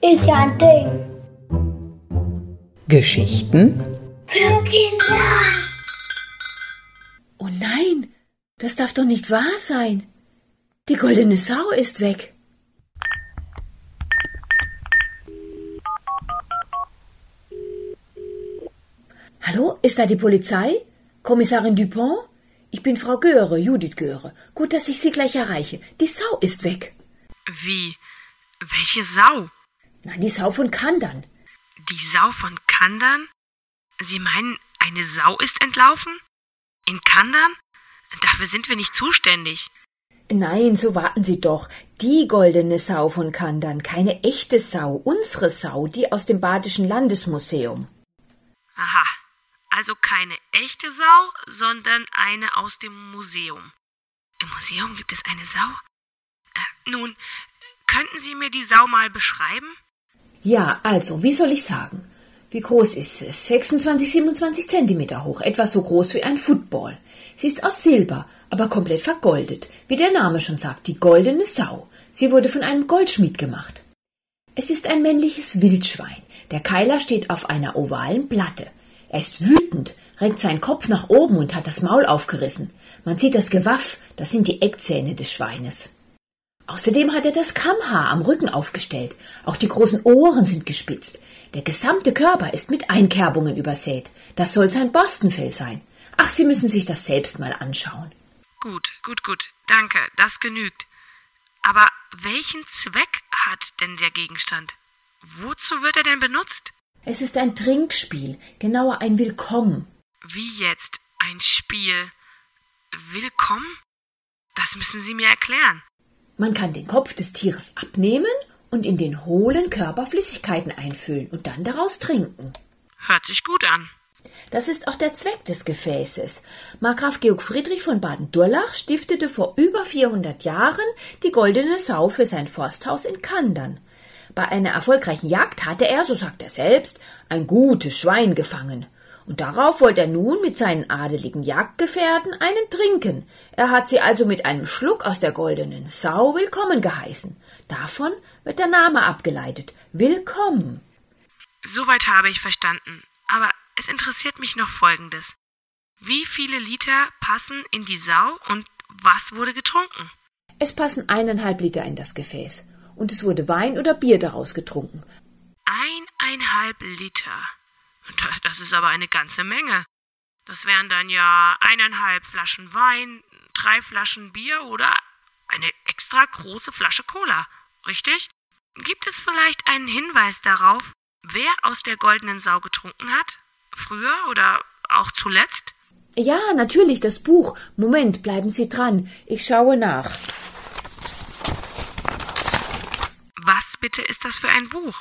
Ist ja ein Ding. Geschichten Für Kinder. Oh nein, das darf doch nicht wahr sein. Die goldene Sau ist weg. Hallo, ist da die Polizei? Kommissarin Dupont? Ich bin Frau Göre, Judith Göre. Gut, dass ich Sie gleich erreiche. Die Sau ist weg. Wie? Welche Sau? Na, die Sau von Kandern. Die Sau von Kandern? Sie meinen, eine Sau ist entlaufen? In Kandern? Dafür sind wir nicht zuständig. Nein, so warten Sie doch. Die goldene Sau von Kandern, keine echte Sau, unsere Sau, die aus dem Badischen Landesmuseum. Aha. Also keine echte Sau, sondern eine aus dem Museum. Im Museum gibt es eine Sau? Äh, nun, könnten Sie mir die Sau mal beschreiben? Ja, also, wie soll ich sagen? Wie groß ist es? 26, 27 Zentimeter hoch, etwa so groß wie ein Football. Sie ist aus Silber, aber komplett vergoldet, wie der Name schon sagt, die goldene Sau. Sie wurde von einem Goldschmied gemacht. Es ist ein männliches Wildschwein. Der Keiler steht auf einer ovalen Platte. Er ist wütend, renkt seinen Kopf nach oben und hat das Maul aufgerissen. Man sieht das Gewaff, das sind die Eckzähne des Schweines. Außerdem hat er das Kammhaar am Rücken aufgestellt. Auch die großen Ohren sind gespitzt. Der gesamte Körper ist mit Einkerbungen übersät. Das soll sein Borstenfell sein. Ach, Sie müssen sich das selbst mal anschauen. Gut, gut, gut. Danke, das genügt. Aber welchen Zweck hat denn der Gegenstand? Wozu wird er denn benutzt? Es ist ein Trinkspiel, genauer ein Willkommen. Wie jetzt? Ein Spiel? Willkommen? Das müssen Sie mir erklären. Man kann den Kopf des Tieres abnehmen und in den hohlen Körper Flüssigkeiten einfüllen und dann daraus trinken. Hört sich gut an. Das ist auch der Zweck des Gefäßes. Markgraf Georg Friedrich von Baden-Durlach stiftete vor über 400 Jahren die goldene Sau für sein Forsthaus in Kandern. Bei einer erfolgreichen Jagd hatte er, so sagt er selbst, ein gutes Schwein gefangen. Und darauf wollte er nun mit seinen adeligen Jagdgefährten einen trinken. Er hat sie also mit einem Schluck aus der goldenen Sau willkommen geheißen. Davon wird der Name abgeleitet. Willkommen. Soweit habe ich verstanden. Aber es interessiert mich noch Folgendes. Wie viele Liter passen in die Sau und was wurde getrunken? Es passen eineinhalb Liter in das Gefäß. Und es wurde Wein oder Bier daraus getrunken. Eineinhalb Liter. Das ist aber eine ganze Menge. Das wären dann ja eineinhalb Flaschen Wein, drei Flaschen Bier oder eine extra große Flasche Cola. Richtig? Gibt es vielleicht einen Hinweis darauf, wer aus der goldenen Sau getrunken hat? Früher oder auch zuletzt? Ja, natürlich, das Buch. Moment, bleiben Sie dran. Ich schaue nach. Was bitte ist das für ein Buch?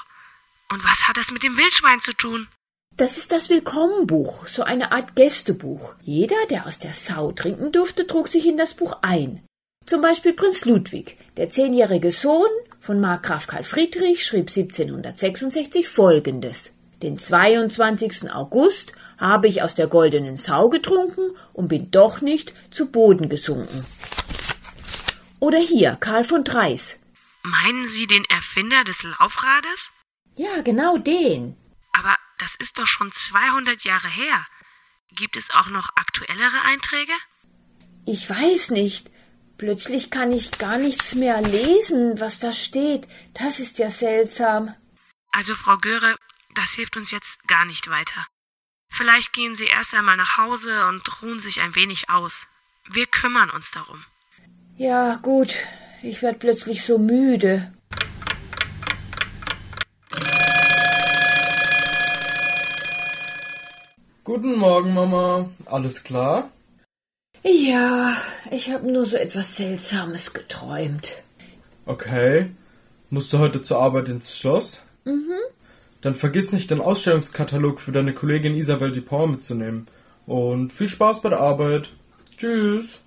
Und was hat das mit dem Wildschwein zu tun? Das ist das Willkommenbuch, so eine Art Gästebuch. Jeder, der aus der Sau trinken durfte, trug sich in das Buch ein. Zum Beispiel Prinz Ludwig, der zehnjährige Sohn von Markgraf Karl Friedrich, schrieb 1766 folgendes. Den 22. August habe ich aus der goldenen Sau getrunken und bin doch nicht zu Boden gesunken. Oder hier, Karl von Dreis. Meinen Sie den Erfinder des Laufrades? Ja, genau den. Aber das ist doch schon 200 Jahre her. Gibt es auch noch aktuellere Einträge? Ich weiß nicht. Plötzlich kann ich gar nichts mehr lesen, was da steht. Das ist ja seltsam. Also, Frau Göre, das hilft uns jetzt gar nicht weiter. Vielleicht gehen Sie erst einmal nach Hause und ruhen sich ein wenig aus. Wir kümmern uns darum. Ja, gut. Ich werd plötzlich so müde. Guten Morgen, Mama. Alles klar? Ja, ich habe nur so etwas Seltsames geträumt. Okay. Musst du heute zur Arbeit ins Schloss? Mhm. Dann vergiss nicht, den Ausstellungskatalog für deine Kollegin Isabel Dupont mitzunehmen. Und viel Spaß bei der Arbeit. Tschüss.